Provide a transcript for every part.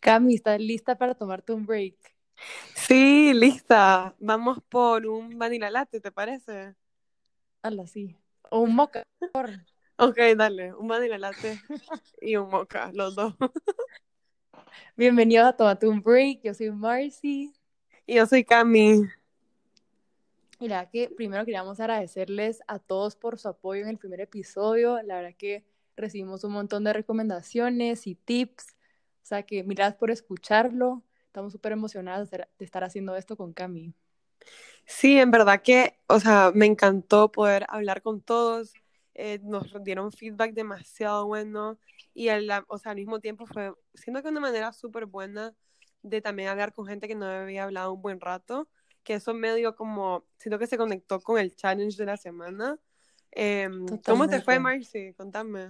Cami, ¿estás lista para tomarte un break? Sí, lista. Vamos por un vanilla latte, ¿te parece? Hala, sí. O un moca. por- Ok, dale, un vanilla latte y un mocha, los dos. Bienvenidos a Tomate un Break. Yo soy Marcy. Y yo soy Cami. Mira que primero queríamos agradecerles a todos por su apoyo en el primer episodio. La verdad que recibimos un montón de recomendaciones y tips. O sea que mirad por escucharlo. Estamos súper emocionadas de estar- haciendo esto con Cami. Sí, en verdad que, o sea, me encantó poder hablar con todos. eh, nos dieron feedback demasiado bueno y la- o sea, al mismo tiempo fue, siento que una manera súper buena de también hablar con gente que no había hablado un buen rato, que eso medio como, siento que se conectó con el challenge de la semana. Em, ¿cómo te fue. Marcy? Contame.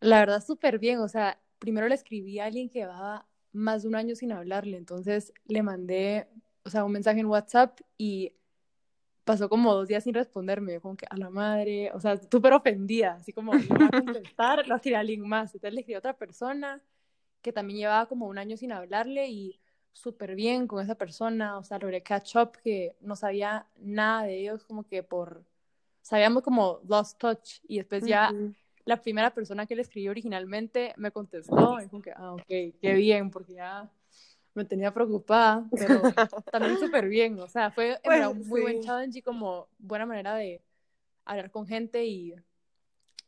La verdad, súper bien. O sea, primero le escribí a alguien que llevaba más de un año sin hablarle. Entonces le mandé, o sea, un mensaje en WhatsApp y pasó como dos días sin responderme. Como que a la madre, o sea, súper ofendida. Así como, no va a contestar, escribí a alguien más. Entonces le escribí a otra persona que también llevaba como un año sin hablarle y súper bien con esa persona. O sea, logré catch up que no sabía nada de ellos, como que por. Sabíamos como lost touch y después ya. La primera persona que le escribí originalmente me contestó, y como que, ah, ok, qué bien, porque ya me tenía preocupada, pero también súper bien, o sea, fue Pues, verdad un muy buen sí. challenge y como buena manera de hablar con gente y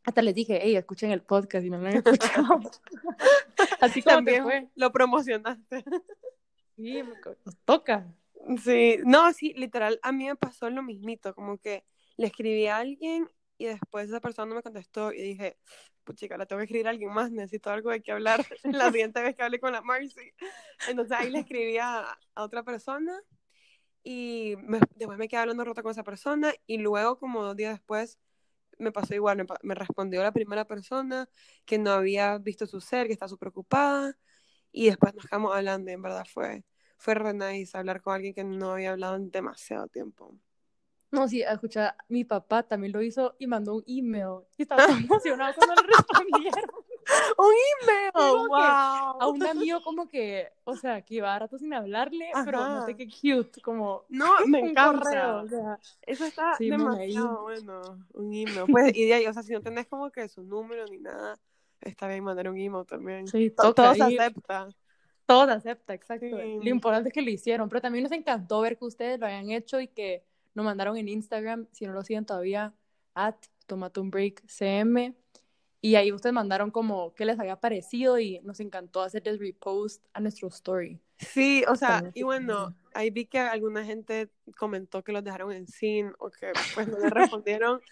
hasta les dije, hey, escuchen el podcast y no lo han escuchado. Así como También fue. lo promocionaste. Sí, me nos toca. Sí, no, sí, literal, a mí me pasó lo mismito, como que le escribí a alguien y después esa persona no me contestó y dije, pues chica, la tengo que escribir a alguien más, necesito algo de qué hablar la siguiente vez que hable con la Marcy. Entonces ahí le escribí a, a otra persona y me- después me quedé hablando rato con esa persona y luego como dos días después me pasó igual, me, me respondió la primera persona que no había visto su ser, que está súper ocupada y después nos quedamos hablando en verdad fue, fue nice hablar con alguien que no había hablado en demasiado tiempo. No, sí, escucha, mi papá también lo hizo y mandó un email y estaba tan emocionado cuando le respondieron. ¡Un email! Como ¡Wow! a un amigo como que, o sea, que iba rato sin hablarle, pero no sé qué cute, como No, me encanta. correo, o sea, Eso está sí, demasiado bueno. Un email. Pues, y de ahí, o sea, si no tenés como que su número ni nada, está bien mandar un email también. Sí, To- toca todo se acepta. Todo se acepta, exacto. Sí. Lo importante es que lo hicieron, pero también nos encantó ver que ustedes lo hayan hecho y que nos mandaron en Instagram, si no lo siguen todavía, at Tomate un Break CM. Y ahí ustedes mandaron como qué les había parecido y nos encantó hacerles repost a nuestro story. Sí, o sea, También y bueno, ahí vi que alguna gente comentó que los dejaron en sin o que pues no le respondieron.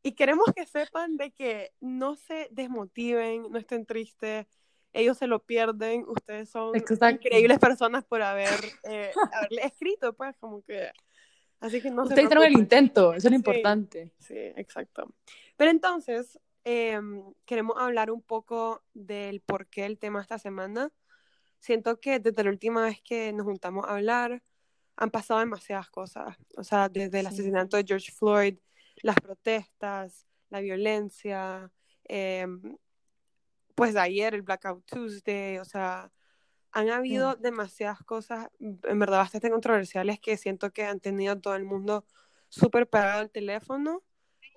Y queremos que sepan de que no se desmotiven, no estén tristes, ellos se lo pierden, ustedes son Exacto. increíbles personas por haber eh, haberle escrito, pues como que... Así que no se Ustedes hicieron el intento, eso es lo Sí. importante. Sí, exacto. Pero entonces, em, queremos hablar un poco del por qué el tema esta semana. Siento que desde la última vez que nos juntamos a hablar, han pasado demasiadas cosas. O sea, desde el Sí. asesinato de George Floyd, las protestas, la violencia, em, pues ayer el Blackout Tuesday, o sea, han habido demasiadas cosas, en verdad, bastante controversiales que siento que han tenido todo el mundo súper pegado al teléfono,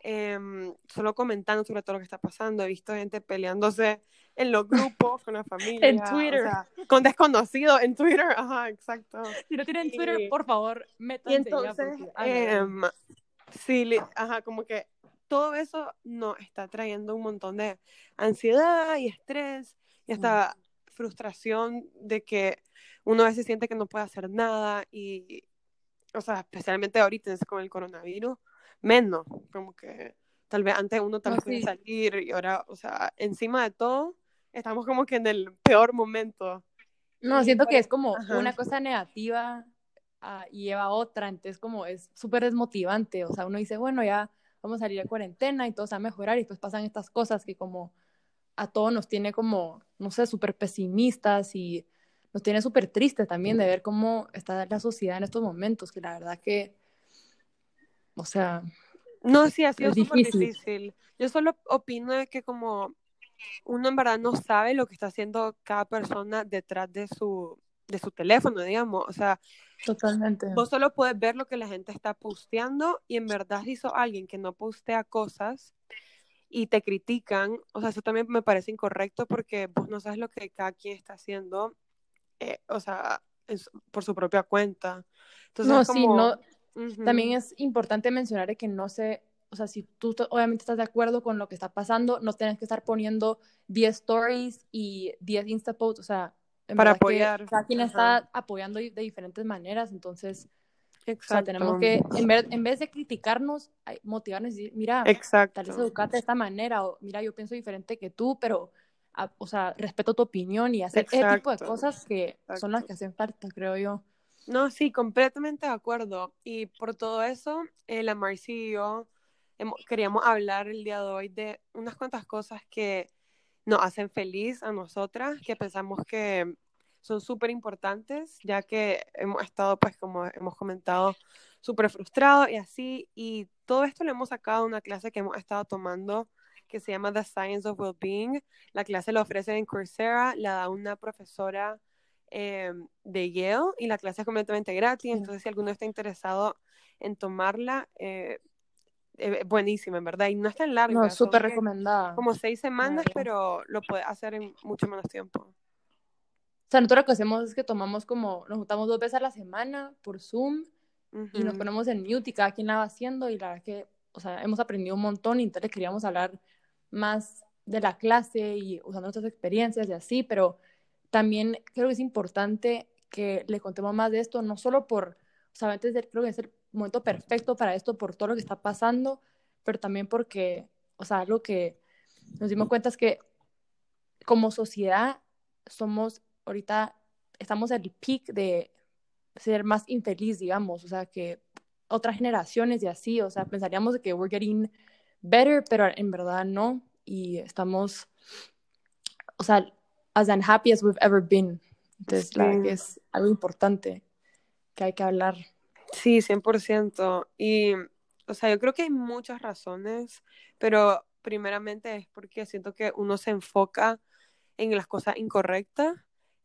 em, solo comentando sobre todo lo que está pasando. He visto gente peleándose en los grupos, con la familia, En o Twitter. sea, con desconocidos en Twitter, ajá, exacto. Si no tienen Y- Twitter, por favor, Y métanse ya. entonces, porque- no, no. em, sí, ajá, como que todo eso nos está trayendo un montón de ansiedad y estrés y hasta frustración de que uno a veces siente que no puede hacer nada y, o sea, especialmente ahorita con el coronavirus, menos, como que tal vez antes uno vez podía sí. salir y ahora, o sea, encima de todo, estamos como que en el peor momento. No, siento por que es como ajá. una cosa negativa y lleva a otra, entonces como es súper desmotivante, o sea, uno dice, bueno, ya vamos a salir de cuarentena y todo se va a mejorar y pues pasan estas cosas que como a todos nos tiene como, no sé, súper pesimistas y nos tiene súper tristes también de ver cómo está la sociedad en estos momentos, que la verdad que, o sea, No, sí, ha sido súper difícil. difícil. Yo solo opino de que como uno en verdad no sabe lo que está haciendo cada persona detrás de su, de su teléfono, digamos. O sea, Totalmente. vos solo puedes ver lo que la gente está posteando y en verdad si sos alguien que no postea cosas y te critican, o sea, eso también me parece incorrecto porque vos no sabes lo que cada quien está haciendo, eh, o sea, es por su propia cuenta. Entonces, No, es sí, como, no, ujú, también es importante mencionar que no se, o sea, si tú to- obviamente estás de acuerdo con lo que está pasando, no tienes que estar poniendo 10 stories y 10 Insta posts, o sea, en para verdad que apoyar. cada quien está apoyando de diferentes maneras, entonces, o sea, tenemos exacto, que, en vez, en vez de criticarnos, motivarnos y decir, mira, tal vez exacto, educarte de esta manera, o mira, yo pienso diferente que tú, pero, a- o sea, respeto tu opinión y hacer ese tipo de exacto, cosas que son las exacto. que hacen falta, creo yo. No, sí, completamente de acuerdo. Y por todo eso, eh, la Marcy y yo hemo- queríamos hablar el día de hoy de unas cuantas cosas que nos hacen feliz a nosotras, que pensamos que son súper importantes, ya que hemos estado, pues como hemos comentado, súper frustrados y así. Y todo esto lo hemos sacado de una clase que hemos estado tomando que se llama The Science of Wellbeing. La clase la ofrece en Coursera, la da una profesora eh, de Yale y la clase es completamente gratis, entonces si alguno está interesado en tomarla, eh, eh, buenísima, en verdad, y no es tan larga, No, súper recomendada, como seis semanas, pero lo puedes hacer en mucho menos tiempo. O sea, nosotros lo que hacemos es que tomamos como, nos juntamos dos veces a la semana por Zoom y nos ponemos en mute y cada quien la va haciendo y la verdad que, o sea, hemos aprendido un montón y entonces queríamos hablar más de la clase y usando nuestras experiencias y así, pero también creo que es importante que le contemos más de esto, no solo por, o sea, antes de, creo que es el momento perfecto para esto por todo lo que está pasando, pero también porque, o sea, algo que nos dimos cuenta es que como sociedad somos ahorita, estamos en el peak de ser más infeliz, digamos, o sea, que otras generaciones y así, o sea, pensaríamos de que we're getting better, pero en verdad no, y estamos, o sea, as unhappy as we've ever been. Entonces, la verdad que Sí, es algo importante que hay que hablar. sí, 100%. Y, o sea, yo creo que hay muchas razones, pero primeramente es porque siento que uno se enfoca en las cosas incorrectas,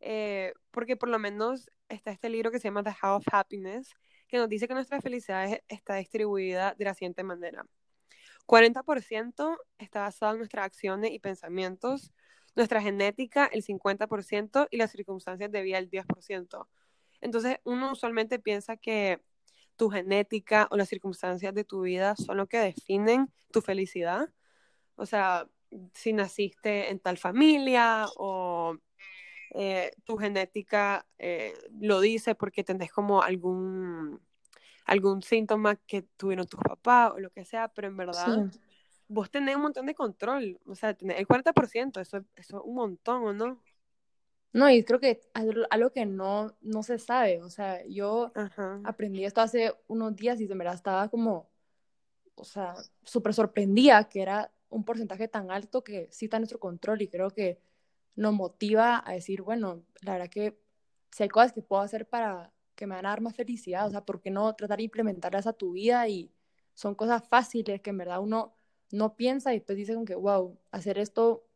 eh, porque por lo menos está este libro que se llama The How of Happiness, que nos dice que nuestra felicidad es- está distribuida de la siguiente manera. 40% está basado en nuestras acciones y pensamientos, nuestra genética el 50% y las circunstancias de vida el 10%. Entonces, uno usualmente piensa que tu genética o las circunstancias de tu vida son lo que definen tu felicidad. O sea, si naciste en tal familia o eh, tu genética eh, lo dice porque tenés como algún, algún síntoma que tuvieron tus papás o lo que sea, pero en verdad Sí. vos tenés un montón de control, o sea, tenés el 40%, eso, eso es un montón, ¿o no? No, y creo que algo algo que no, no se sabe, o sea, yo Ajá, aprendí esto hace unos días y de verdad estaba como, o sea, súper sorprendida que era un porcentaje tan alto que sí está en nuestro control y creo que nos motiva a decir, bueno, la verdad que si hay cosas que puedo hacer para que me van a dar más felicidad, o sea, ¿por qué no tratar de implementarlas a tu vida? Y son cosas fáciles que en verdad uno no piensa y después dice como que, wow, hacer esto,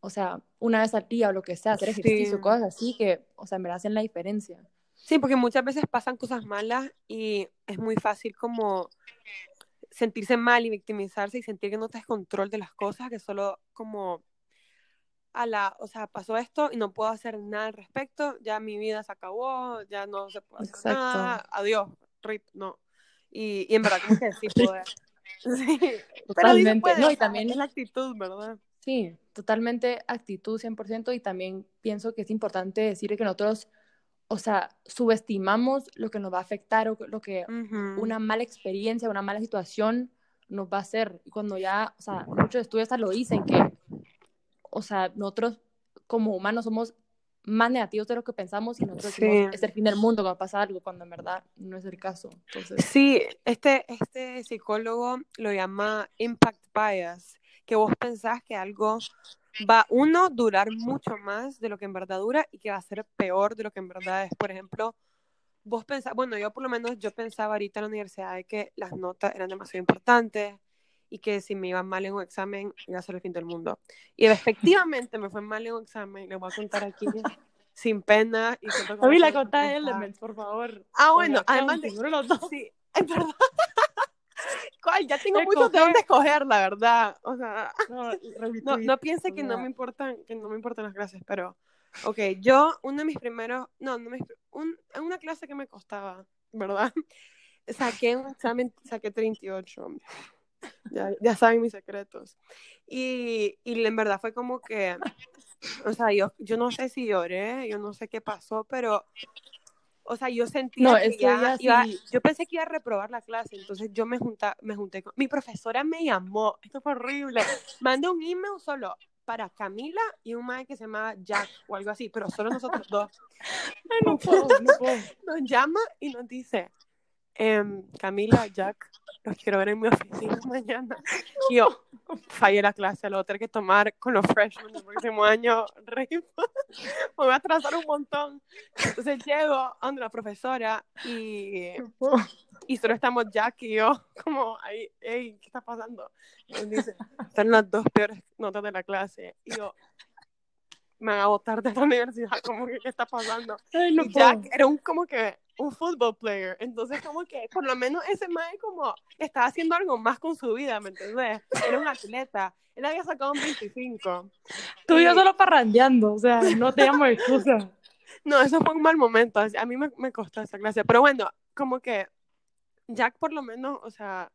o sea, una vez al día o lo que sea, hacer sí. ejercicio, cosas así que, o sea, en verdad hacen la diferencia. Sí, porque muchas veces pasan cosas malas y es muy fácil como sentirse mal y victimizarse y sentir que no tienes control de las cosas, que solo como a la, o sea, pasó esto y no puedo hacer nada al respecto, ya mi vida se acabó, ya no se puede hacer Exacto. nada, adiós, rip, no. Y, y en verdad como que sí puede. Sí, pero sí Totalmente. puede, No, y también es la actitud, ¿verdad? Sí, totalmente actitud 100% y también pienso que es importante decir que nosotros, o sea, subestimamos lo que nos va a afectar o lo que Ujú. una mala experiencia, una mala situación nos va a hacer. Y cuando ya, o sea, muchos estudios hasta lo dicen que, o sea, nosotros como humanos somos más negativos de lo que pensamos y nosotros Sí. decimos, es el fin del mundo cuando pasa algo, cuando en verdad no es el caso. Entonces, Sí, este, este psicólogo lo llama impact bias, que vos pensás que algo va, uno, durar mucho más de lo que en verdad dura y que va a ser peor de lo que en verdad es. Por ejemplo, vos pensás, bueno, yo por lo menos yo pensaba ahorita en la universidad de que las notas eran demasiado importantes y que si me iba mal en un examen iba a ser el fin del mundo. Y efectivamente me fue mal en un examen, le voy a contar aquí sin pena. Y a mí la conta de Elements, por favor. Ah, bueno, además de... Los dos. Sí, es verdad. ¿Cuál? Ya tengo muchos de dónde escoger, la verdad. O sea, no, no, no piense que no me importan, que no me importan las clases, pero, ok, yo, uno de mis primeros, no, no me, un, una clase que me costaba, ¿verdad? Saqué un examen, saqué 38. Ya, ya saben mis secretos. Y, y en verdad fue como que, o sea, yo, yo no sé si lloré, yo no sé qué pasó, pero o sea, yo sentía que ya, iba, yo pensé que iba a reprobar la clase, entonces yo me, junta, me junté con, mi profesora me llamó, esto fue horrible, mandé un email solo para Camila y un man que se llama Jack o algo así, pero solo nosotros dos. no puedo, no puedo. Nos llama y nos dice, em, Camila, Jack, los quiero ver en mi oficina mañana. Y yo fallé la clase, lo tener que tomar con los freshmen del próximo año. me voy a atrasar un montón. Entonces llego a la profesora y, y solo estamos Jack y yo, como ahí, hey, ¿qué está pasando? Y dice, son las dos peores notas de la clase. Y yo, me van a botar de la universidad, como que, ¿qué está pasando? y Jack era un, como que, un football player. Entonces, como que por lo menos ese mae como estaba haciendo algo más con su vida, ¿me entiendes? Era un atleta. Él había sacado un 25. Tú y yo solo parrandeando, o sea, no te llamo excusa. no, eso fue un mal momento. A mí me, me costó esa clase. Pero bueno, como que Jack por lo menos, o sea,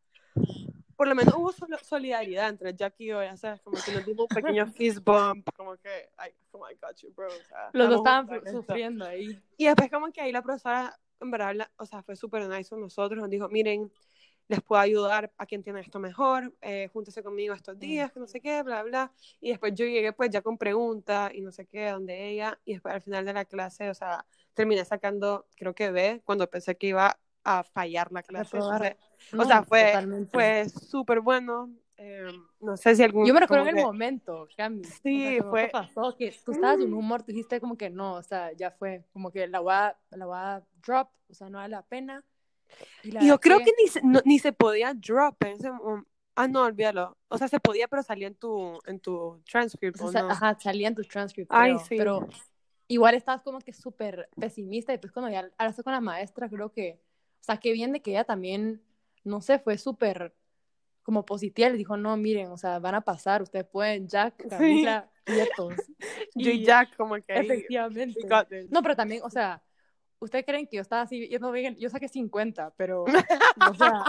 por lo menos hubo solidaridad entre Jack y yo, ya sabes, como que nos dimos un pequeño fist bump, como que, ay, oh my god, you bro. O sea, Los dos estaban sufriendo ahí. Y después como que ahí la profesora en verdad, o sea, fue súper nice con nosotros, nos dijo, miren, les puedo ayudar a quien tiene esto mejor, eh, júntese conmigo estos mm. días, que no sé qué, bla, bla. Y después yo llegué pues ya con preguntas y no sé qué, donde ella, y después al final de la clase, o sea, terminé sacando, creo que B, cuando pensé que iba a fallar la clase. O sea, fue, fue súper bueno. Eh, no sé si algún... Yo me recuerdo en el momento, Cami. Sí, fue... pasó que tú estabas de un humor, tú dijiste como que no, o sea, ya fue, como que la voy a, la voy a drop, o sea, no vale la pena. Y yo creo que, ni, se, ni se podía drop en ese Ah, no, olvídalo. O sea, se podía, pero salía en tu, en tu transcript. O sea, Ajá, salía en tu transcript. Ay, sí. Pero igual estabas como que súper pesimista. Y pues cuando ya hablaste con la maestra, creo que, o sea, qué bien de que ella también, no sé, fue súper como positiva, le dijo, no, miren, o sea, van a pasar, ustedes pueden, Jack, Camila, sí. quietos. Yo y Jack como que... Efectivamente. No, pero también, o sea, ustedes creen que yo estaba así, yo, no, yo saqué 50, pero, o sea...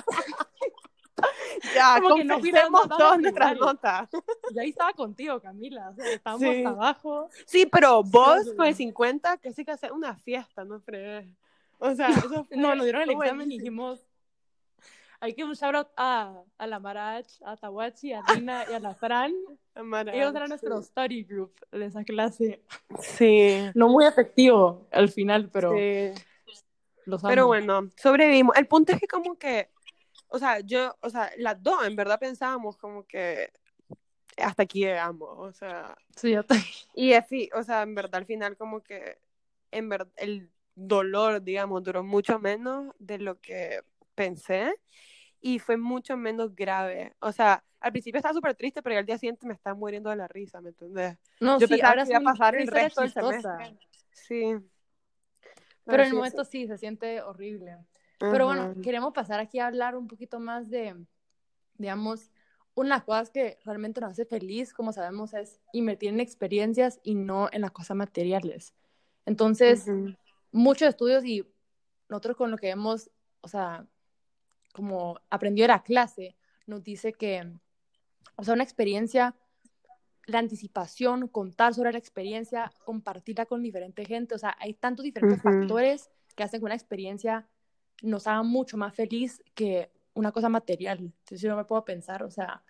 Ya, como que no todas nuestras notas. Y ahí estaba contigo, Camila, o sea, estábamos abajo. Sí, pero vos con el 50, que sí que hacer una fiesta, ¿no? O sea, eso fue, no, nos dieron el examen y dijimos, hay que un shout out a, a la Marach, a Tawachi, a Dina y a la Fran. Ellos eran nuestro study group de esa clase. Sí. No muy efectivo al final, pero. Sí. Los pero bueno, sobrevivimos. El punto es que, como que. O sea, yo, o sea, las dos en verdad pensábamos como que hasta aquí llegamos, o sea. Sí, ya Y o sea, en verdad al final como que en verdad el dolor, digamos, duró mucho menos de lo que pensé y fue mucho menos grave. O sea, al principio estaba súper triste, pero al día siguiente me estaba muriendo de la risa, ¿me entiendes? No, Yo sí, pensaba ahora que iba a pasar el resto del semestre. Sí. Pero, en el momento sí, se siente horrible. Pero bueno, queremos pasar aquí a hablar un poquito más de, digamos, una cosa que realmente nos hace feliz, como sabemos, es invertir en experiencias y no en las cosas materiales. Entonces, muchos estudios y nosotros con lo que hemos, o sea, como aprendió de la clase, nos dice que, o sea, una experiencia, la anticipación, contar sobre la experiencia, compartirla con diferente gente, o sea, hay tantos diferentes factores que hacen que una experiencia nos haga mucho más feliz que una cosa material. Entonces yo me puedo pensar, o sea,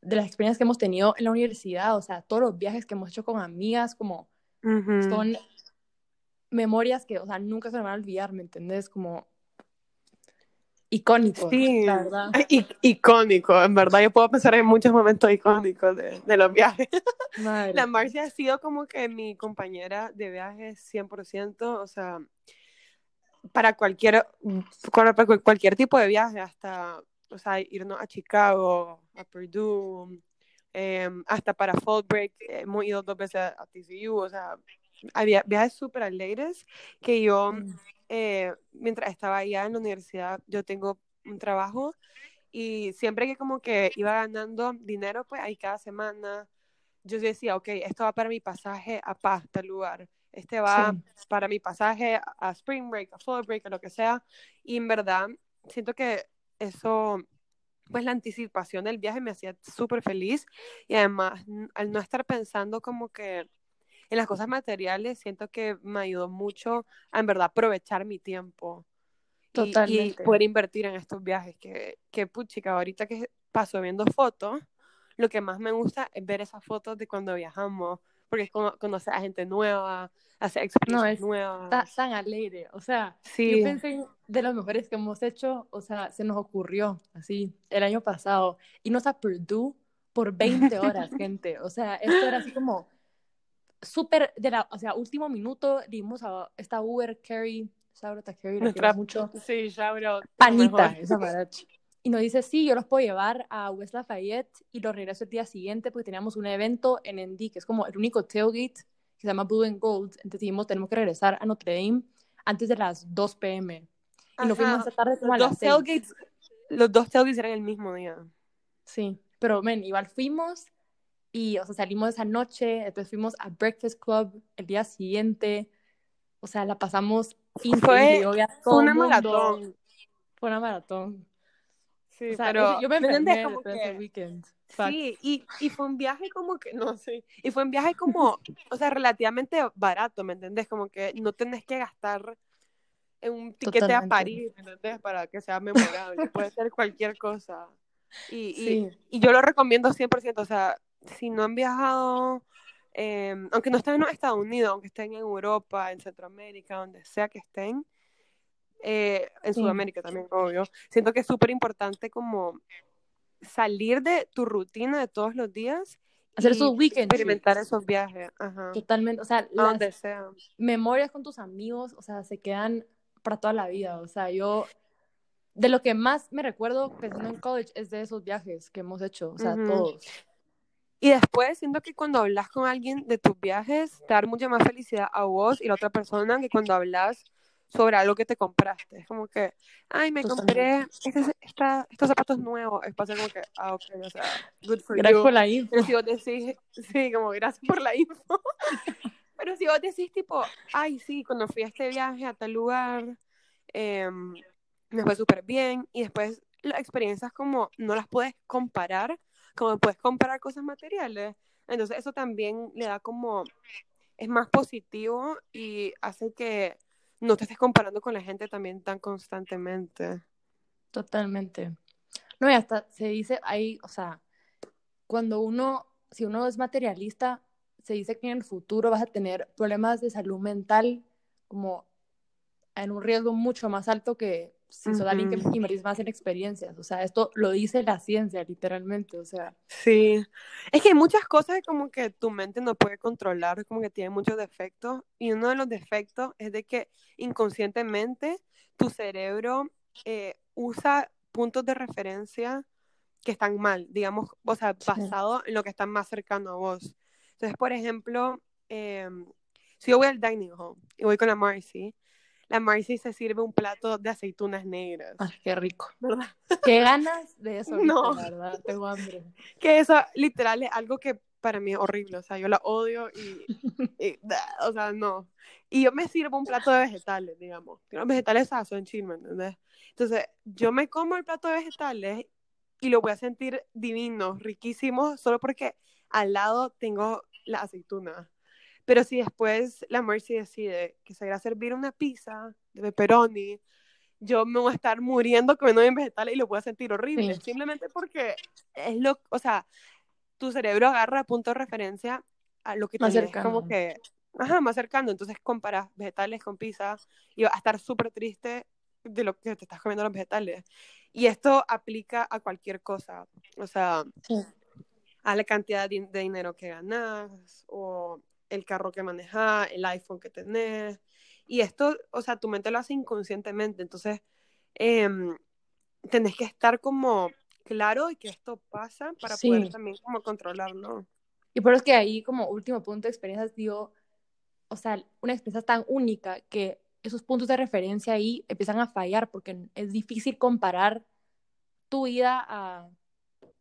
de las experiencias que hemos tenido en la universidad, o sea, todos los viajes que hemos hecho con amigas, como son memorias que, o sea, nunca se me van a olvidar, ¿me entendés? Como icónico. Sí, la verdad. icónico, en verdad. Yo puedo pensar en muchos momentos icónicos de, de los viajes. La Marcia ha sido como que mi compañera de viajes 100%, o sea, para cualquier, cualquier tipo de viaje, hasta, o sea, irnos a Chicago, a Purdue, em, hasta para Fall Break, hemos ido dos veces a TCU, o sea, había viajes súper alegres que yo, Mm. eh, mientras estaba allá en la universidad, yo tengo un trabajo y siempre que como que iba ganando dinero, pues ahí cada semana, yo decía, ok, esto va para mi pasaje a Paz, tal lugar, este va Sí. para mi pasaje a Spring Break, a Fall Break, a lo que sea, y en verdad siento que eso, pues la anticipación del viaje me hacía súper feliz y además al no estar pensando como que en las cosas materiales, siento que me ayudó mucho a en verdad aprovechar mi tiempo y, y Totalmente. poder invertir en estos viajes. Que, que puchica, ahorita que paso viendo fotos, lo que más me gusta es ver esas fotos de cuando viajamos, porque es como conocer a gente nueva, hacer No, experiencias es nuevas. ta- tan alegre. O sea, yo Sí, pensé en de los mejores que hemos hecho, o sea, se nos ocurrió así el año pasado, irnos a Purdue por 20 horas, gente. O sea, esto era así como súper de la, o sea, último minuto, dimos a esta Uber Carrie, shout out a Carrie, nuestra, mucho, sí, shout panita, esa maracha. Y nos dice, sí, yo los puedo llevar a West Lafayette y los regreso el día siguiente porque teníamos un evento en ND, que es como el único tailgate que se llama Blue and Gold. Entonces dijimos, tenemos que regresar a Notre Dame antes de las 2 p.m. Y nos fuimos Ajá, esta tarde como a los las dos 6. tailgates, los dos tailgates eran el mismo día. Sí, pero men, igual fuimos y, o sea, salimos esa noche, después fuimos a Breakfast Club el día siguiente. O sea, la pasamos increíble. Fue, a todo una mundo. maratón. Fue una maratón. Sí, O sea, pero yo me enfermé Como después de ese que weekend. Sí, y, y fue un viaje como que, no sé, y fue un viaje como, o sea, relativamente barato, ¿me entendés? Como que no tenés que gastar en un tiquete a Totalmente. París, ¿me entendés? Para que sea memorable, puede ser cualquier cosa. Y, y, Sí, y yo lo recomiendo 100%, o sea, si no han viajado, eh, aunque no estén en Estados Unidos, aunque estén en Europa, en Centroamérica, donde sea que estén, eh, en sí. Sudamérica también, obvio, siento que es súper importante como salir de tu rutina de todos los días Hacer y esos weekend experimentar esos viajes, ajá, Totalmente. O sea, las donde sea. memorias con tus amigos, o sea, se quedan para toda la vida. O sea, yo, de lo que más me recuerdo pensando en college es de esos viajes que hemos hecho. O sea, Ujú. todos. Y después siento que cuando hablas con alguien de tus viajes, te da mucha más felicidad a vos y la otra persona que cuando hablas sobre algo que te compraste. Es como que, ay, me compré este- esta- estos zapatos nuevos. Es pasa como que, ah, ok, o sea, good for Gracias you. por la info. Pero si vos decís, sí, como gracias por la info. Pero si vos decís tipo, ay, sí, cuando fui a este viaje a tal lugar, em, me fue súper bien. Y después las experiencias como no las puedes comparar, como puedes comparar cosas materiales. Entonces eso también le da como, es más positivo y hace que no te estés comparando con la gente también tan constantemente. Totalmente. No, y hasta se dice ahí, o sea, cuando uno, si uno es materialista, se dice que en el futuro vas a tener problemas de salud mental como en un riesgo mucho más alto que si sos alguien que invertís más en experiencias. O sea, esto lo dice la ciencia, literalmente. O sea, Sí, es que hay muchas cosas como que tu mente no puede controlar, como que tiene muchos defectos, y uno de los defectos es de que inconscientemente tu cerebro eh, usa puntos de referencia que están mal, digamos, o sea, Sí. basado en lo que está más cercano a vos. Entonces, por ejemplo, eh, si yo voy al dining hall y voy con la Marcy, la Marcy se sirve un plato de aceitunas negras, ay, qué rico. ¿verdad? Qué ganas de eso No. la verdad. Tengo hambre. Que eso literal es algo que para mí es horrible, o sea, yo la odio y, y, o sea, no. Y yo me sirvo un plato de vegetales, digamos. Los vegetales son chill, ¿me entendés? Entonces, yo me como el plato de vegetales y lo voy a sentir divino, riquísimo, solo porque al lado tengo la aceituna. Pero si después la Mercy decide que se irá a servir una pizza de pepperoni, yo me voy a estar muriendo comiendo mis vegetales y lo voy a sentir horrible, Sí. simplemente porque es lo, o sea, tu cerebro agarra punto de referencia a lo que Más cercano. como que, ajá, más cercano, entonces comparas vegetales con pizza y vas a estar súper triste de lo que te estás comiendo los vegetales. Y esto aplica a cualquier cosa, o sea, Sí. a la cantidad de, de dinero que ganas o el carro que manejas, el iPhone que tenés. Y esto, o sea, tu mente lo hace inconscientemente. Entonces, em, tenés que estar como claro y que esto pasa para Sí. poder también como controlarlo. Y por eso es que ahí, como último punto de experiencias, digo, o sea, una experiencia tan única que esos puntos de referencia ahí empiezan a fallar porque es difícil comparar tu vida a,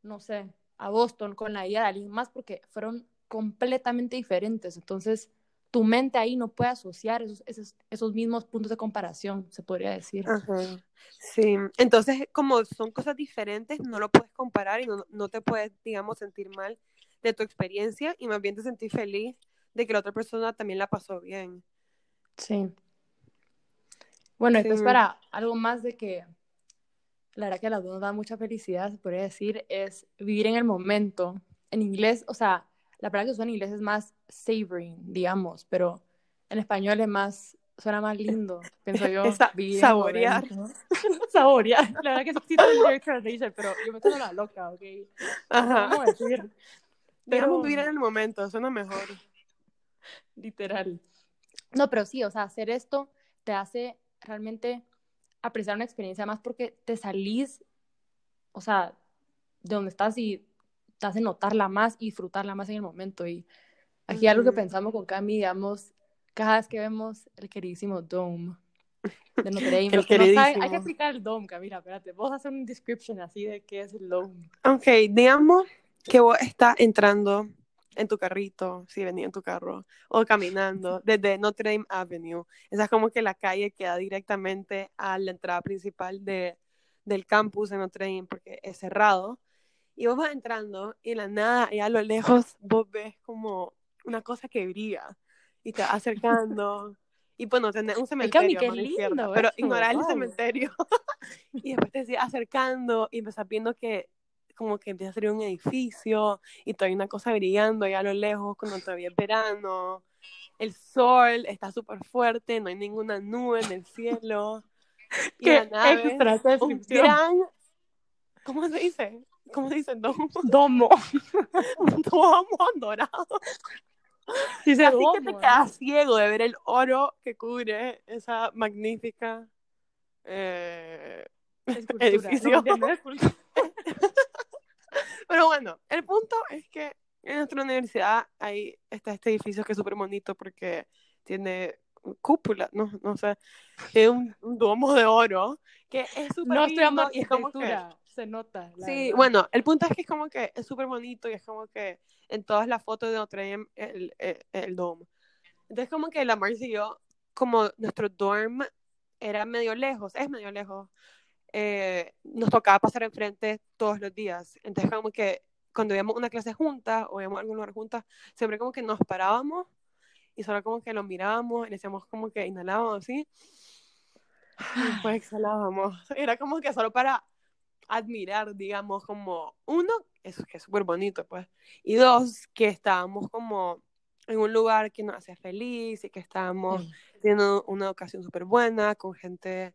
no sé, a Boston con la vida de alguien más porque fueron completamente diferentes. Entonces, tu mente ahí no puede asociar esos, esos, esos mismos puntos de comparación, se podría decir. Ajá. Sí, entonces como son cosas diferentes, no lo puedes comparar y no, no te puedes, digamos, sentir mal de tu experiencia y más bien te sentís feliz de que la otra persona también la pasó bien. Sí. Bueno, y pues Sí. para algo más de que la verdad que a las dos nos da mucha felicidad, se podría decir, es vivir en el momento. En inglés, o sea, la palabra que usa en inglés es más savoring, digamos, pero en español es más, suena más lindo, pienso yo, Es sa- vivir en el saborear. momento. Saborear. La verdad que sí en direct translation, pero yo me estoy la loca, ¿ok? Ajá. ¿Cómo decir? Pero- vivir en el momento, suena mejor. Literal. No, pero sí, o sea, hacer esto te hace realmente apreciar una experiencia más porque te salís, o sea, de donde estás y te hace notarla más y disfrutarla más en el momento. Y aquí algo que pensamos con Cami, digamos, cada vez que vemos el queridísimo Dome de Notre Dame, El los que no saben, hay queridísimo. que explicar el Dome, Camila, espérate, vos hacer un description así de qué es el Dome. Ok, digamos que vos estás entrando en tu carrito, si venía en tu carro, o caminando desde Notre Dame Avenue. Esa es como que la calle que da directamente a la entrada principal de, del campus de Notre Dame, porque es cerrado. Y vos vas entrando y de la nada, y a lo lejos, vos ves como una cosa que brilla y te va acercando. Y bueno, tenés un cementerio lindo pero ignorar el cementerio. y después te sigues acercando y empezás viendo que como que empieza a salir un edificio y todavía hay una cosa brillando allá a lo lejos cuando todavía es verano. El sol está súper fuerte, no hay ninguna nube en el cielo. Y la nave, extra un gran, ¿cómo se dice? ¿Cómo se dice? Domo, Domo. domo dorado. Dice Así domo. que te quedas ciego de ver el oro que cubre esa magnífica eh, edificio. No. Pero bueno, el punto es que en nuestra universidad hay está este edificio que es súper bonito porque tiene cúpula, no, no sé, tiene un, un domo de oro que es súper No lindo y es como que se nota. Sí, verdad. bueno, el punto es que es como que es súper bonito y es como que en todas las fotos de Notre Dame el, el, el dome. Entonces como que la Marcy y yo, como nuestro dorm era medio lejos, es medio lejos, eh, nos tocaba pasar enfrente todos los días. Entonces como que cuando íbamos una clase juntas o íbamos a algún lugar juntas, siempre como que nos parábamos y solo como que lo mirábamos y le decíamos como que inhalábamos así. Y después exhalábamos. Era como que solo para admirar, digamos, como uno, eso que es súper bonito, pues, y dos, que estábamos como en un lugar que nos hacía feliz y que estábamos Sí. teniendo una ocasión súper buena, con gente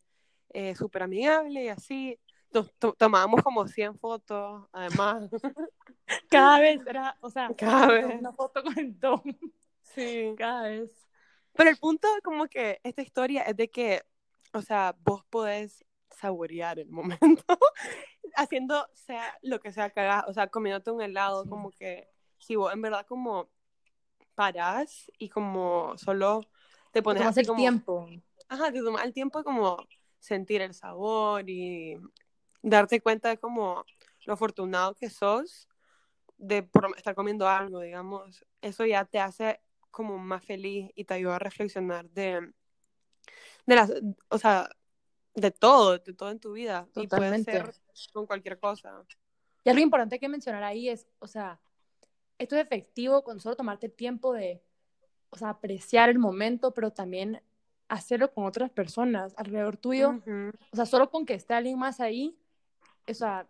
eh, súper amigable y así. To- tomábamos como 100 fotos, además. Cada vez era, o sea, Cada vez. una foto con el dom. Sí. Cada vez. Pero el punto como que esta historia es de que, o sea, vos podés saborear el momento haciendo sea lo que sea que hagas, o sea, comiéndote un helado, Sí. como que si vos en verdad como parás y como solo te pones así el como, tiempo. ajá, te tomas el tiempo de como sentir el sabor y darte cuenta de como lo afortunado que sos de por estar comiendo algo, digamos, eso ya te hace como más feliz y te ayuda a reflexionar de, de las, o sea, de todo, de todo en tu vida. Totalmente. Y puede ser con cualquier cosa. Y algo importante que mencionar ahí es, o sea, esto es efectivo con solo tomarte tiempo de, o sea, apreciar el momento, pero también hacerlo con otras personas alrededor tuyo. Ujú. O sea, solo con que esté alguien más ahí, o sea,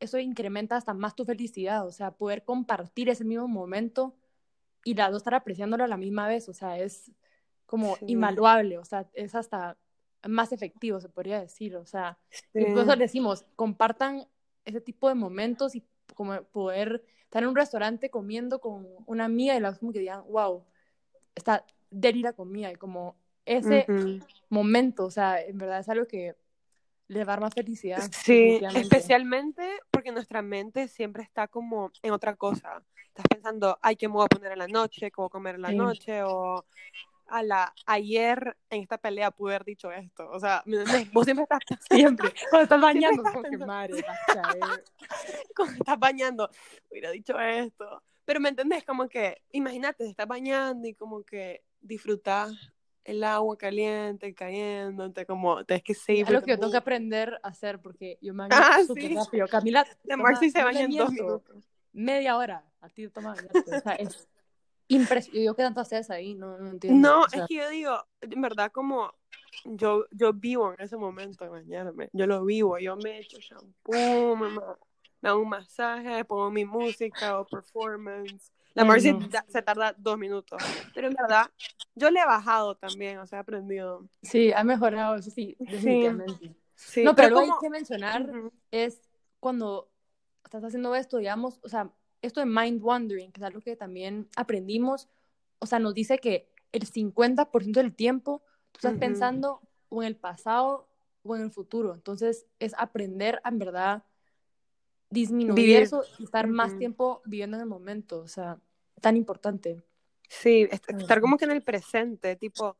eso incrementa hasta más tu felicidad. O sea, poder compartir ese mismo momento y las dos estar apreciándolo a la misma vez. O sea, es como Sí. invaluable. O sea, es hasta más efectivo, se podría decir. O sea, Sí. eso decimos, compartan ese tipo de momentos y como poder estar en un restaurante comiendo con una amiga y las como que digan, wow, está deli la comida y como ese Ujú. momento, o sea, en verdad es algo que le va a dar más felicidad. Sí, especialmente porque nuestra mente siempre está como en otra cosa. Estás pensando, ay, ¿qué me voy a poner en la noche? ¿Qué voy a comer en la Sí. noche? O a la, ayer en esta pelea pude haber dicho esto. O sea, vos siempre estás Siempre. Cuando estás bañando, estás como que madre, caer. cuando estás bañando, hubiera dicho esto. Pero me entendés, como que, imagínate, te estás bañando y como que disfrutas el agua caliente cayéndote, como, tenés que Es seguir. lo que yo tengo que aprender a hacer porque yo me Ah, sí. rápido. Camila, De Marcy se baña en dos minutos. Media hora. A ti te toma. O sea, es impresionante. Yo, ¿qué tanto haces ahí? No, no entiendo. No, O sea, es que yo digo, en verdad, como yo, yo vivo en ese momento de bañarme, yo lo vivo, yo me echo shampoo, me, hago un masaje, pongo mi música o performance. La Marcy no. da- se tarda dos minutos, pero en verdad, yo le he bajado también, o sea, he aprendido. Sí, ha mejorado, eso sí, definitivamente. Sí, no, pero, hay como- que mencionar Ujú. es cuando estás haciendo esto, digamos, o sea, esto de mind wandering, que es algo que también aprendimos, o sea, nos dice que el 50% del tiempo tú estás pensando o en el pasado o en el futuro. Entonces, es aprender a en verdad disminuir Vivir. eso y estar más tiempo viviendo en el momento, o sea, tan importante. Sí, est- estar como que en el presente, tipo,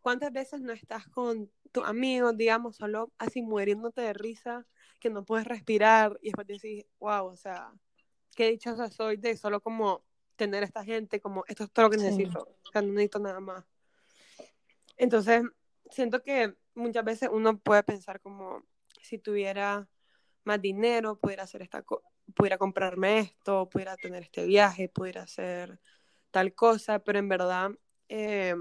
¿cuántas veces no estás con tus amigos, digamos, solo así muriéndote de risa, que no puedes respirar y después decís, wow, o sea, qué dichosa soy de solo como tener esta gente, como esto es todo lo que Sí. necesito, o sea, no necesito nada más. Entonces, siento que muchas veces uno puede pensar como, si tuviera más dinero, pudiera hacer esta co- pudiera comprarme esto, pudiera tener este viaje, pudiera hacer tal cosa, pero en verdad eh,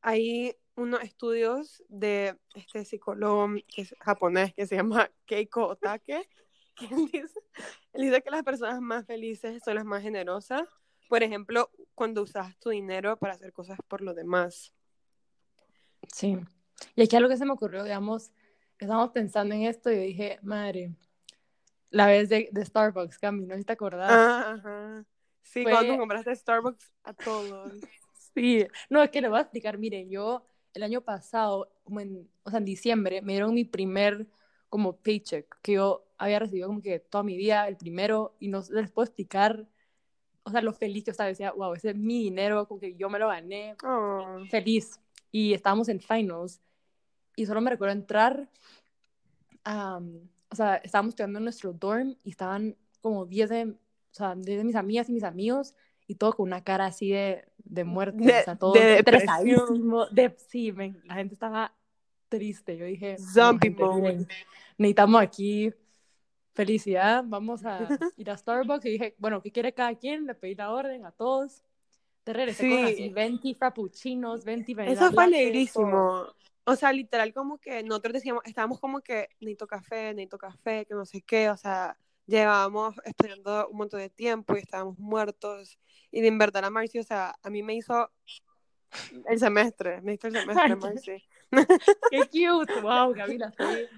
hay unos estudios de este psicólogo que es japonés que se llama Keiko Otake, que él dice, él dice que las personas más felices son las más generosas, por ejemplo, cuando usas tu dinero para hacer cosas por los demás. Sí. Y aquí algo que se me ocurrió, digamos, estábamos pensando en esto y yo dije, madre, la vez de, de Starbucks, Cami, no sé si te acordás. Ah, ajá. Sí, Fue- cuando compraste Starbucks a todos. Sí, no, es que le voy a explicar, miren, yo el año pasado, como en, o sea, en diciembre, me dieron mi primer como paycheck, que yo había recibido como que toda mi vida, el primero, y no les puedo explicar, o sea, lo feliz que estaba, decía, wow, ese es mi dinero, como que yo me lo gané, Oh. feliz. Y estábamos en finals, y solo me recuerdo entrar, am, o sea, estábamos estudiando en nuestro dorm, y estaban como 10 de, o sea, 10 de mis amigas y mis amigos, y todo con una cara así de, de muerte, De- o sea, todo de estresadísimo, de, sí, la gente estaba triste, yo dije, Zombie miren, necesitamos aquí felicidad, vamos a ir a Starbucks, y dije, bueno, ¿qué quiere cada quien? Le pedí la orden a todos, te regresé con Sí. así 20 frappuccinos, 20 Eso fue alegrísimo. O sea, literal, como que nosotros decíamos, estábamos como que necesito café, necesito café, que no sé qué. O sea, llevábamos estudiando un montón de tiempo y estábamos muertos. Y de en verdad, la Marcy, o sea, a mí me hizo el semestre, me hizo el semestre, Marcy. ¡Qué cute! ¡Wow, sí.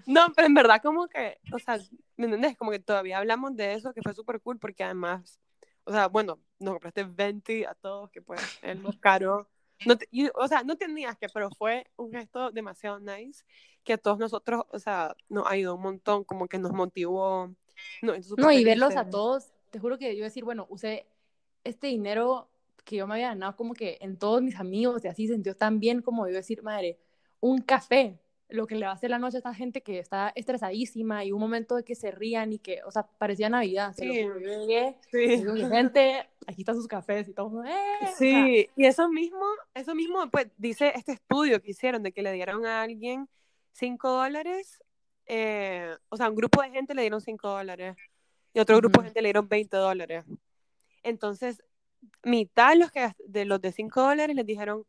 No, pero en verdad, como que, o sea, ¿me entendés? Como que todavía hablamos de eso, que fue súper cool, porque además, o sea, bueno, nos compraste 20 a todos, que pues es lo caro. No te- y, o sea, no tenías que, pero fue un gesto demasiado nice, que a todos nosotros, o sea, nos ayudó un montón, como que nos motivó. súper No, y verlos a todos, te juro que yo decir, bueno, usé este dinero que yo me había ganado como que en todos mis amigos y así sintió tan bien como yo decir, madre, un café, lo que le va a hacer la noche a esta gente que está estresadísima y un momento de que se rían y que, o sea, parecía Navidad, se Sí. lo juro, yo llegué, Sí. mi gente, aquí están sus cafés y todo, ¡eh! O sea, Sí, y eso mismo, eso mismo, pues dice este estudio que hicieron de que le dieron a alguien 5 dólares, eh, o sea, un grupo de gente le dieron 5 dólares y otro grupo Ujú. de gente le dieron 20 dólares. Entonces, mitad los, que, de los de 5 dólares les dijeron,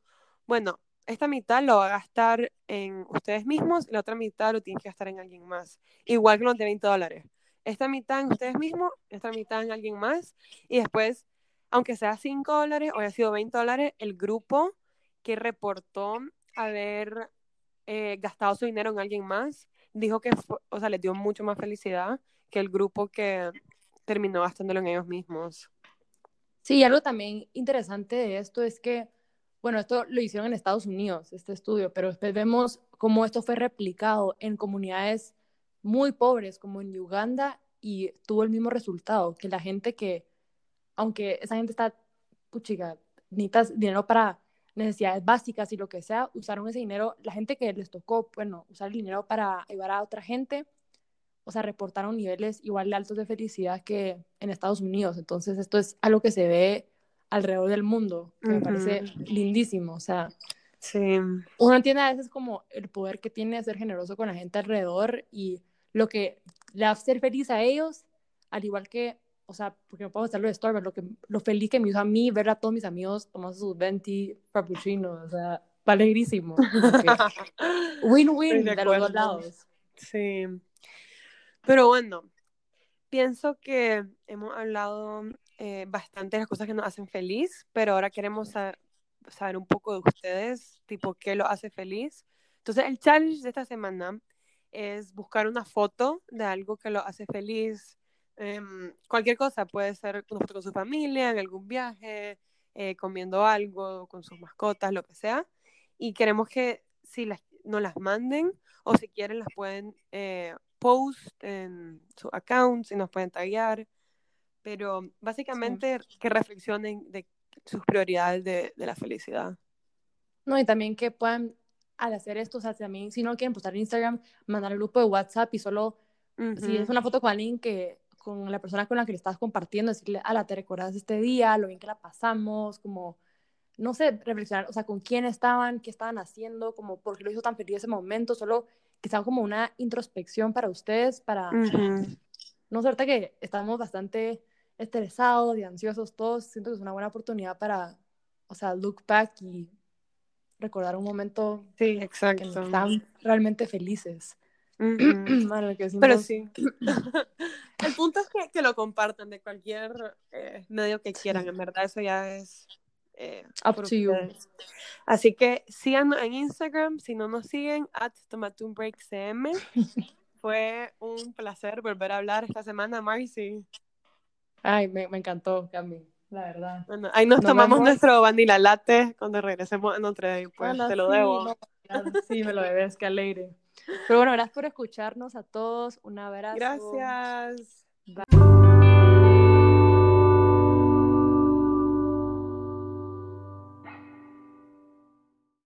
bueno, esta mitad lo va a gastar en ustedes mismos y la otra mitad lo tienen que gastar en alguien más. Igual que los de 20 dólares. Esta mitad en ustedes mismos, esta mitad en alguien más y después aunque sea 5 dólares o haya sido 20 dólares, el grupo que reportó haber eh, gastado su dinero en alguien más, dijo que, o sea, les dio mucho más felicidad que el grupo que terminó gastándolo en ellos mismos. Sí, y algo también interesante de esto es que, bueno, esto lo hicieron en Estados Unidos, este estudio, pero después vemos cómo esto fue replicado en comunidades muy pobres, como en Uganda, y tuvo el mismo resultado, que la gente que, aunque esa gente está, puchiga, necesitas dinero para necesidades básicas y lo que sea, usaron ese dinero, la gente que les tocó, bueno, usar el dinero para ayudar a otra gente, o sea, reportaron niveles igual de altos de felicidad que en Estados Unidos. Entonces, esto es algo que se ve alrededor del mundo, que me parece lindísimo. O sea, sí. uno entiende a veces como el poder que tiene de ser generoso con la gente alrededor y lo que le a hacer feliz a ellos, al igual que, o sea, porque no puedo hacerlo de Starbucks, lo, que, lo feliz que me hizo a mí ver a todos mis amigos tomando sus 20 frappuccinos, o sea, alegrísimo. Win-win de, de los dos lados. Sí. Pero bueno, pienso que hemos hablado eh, bastante las cosas que nos hacen feliz, pero ahora queremos saber un poco de ustedes, tipo, qué lo hace feliz. Entonces, el challenge de esta semana es buscar una foto de algo que lo hace feliz. Em, cualquier cosa, puede ser una foto con su familia, en algún viaje, eh, comiendo algo, con sus mascotas, lo que sea. Y queremos que si las, nos las manden o si quieren las pueden eh, post en su account, si nos pueden taggear, pero básicamente que reflexionen de sus prioridades de, de, la felicidad. No, y también que puedan, al hacer esto, o sea, también si no quieren postar en Instagram, mandar al grupo de WhatsApp y solo, si es una foto con alguien que, con la persona con la que le estás compartiendo, decirle, ala, te recuerdas este día, lo bien que la pasamos, como, no sé, reflexionar, o sea, con quién estaban, qué estaban haciendo, como, por qué lo hizo tan feliz ese momento, solo que sea como una introspección para ustedes, para, no suerte que estamos bastante estresados y ansiosos todos, siento que es una buena oportunidad para, o sea, look back y recordar un momento sí, exacto. que están realmente felices. Pero sí. El punto es que, que lo compartan de cualquier eh, medio que quieran, en verdad eso ya es eh, Up to you. Así que síganos en Instagram, si no nos siguen, at CM. Fue un placer volver a hablar esta semana, Marcy. Ay, me, me encantó, Cami, la verdad. Bueno, ahí nos, tomamos nuestro vanilla latte cuando regresemos a Notre Dame, pues te lo debo. sí, me lo debes, que alegre. Pero bueno, gracias por escucharnos a todos. Un abrazo. Gracias. Bye.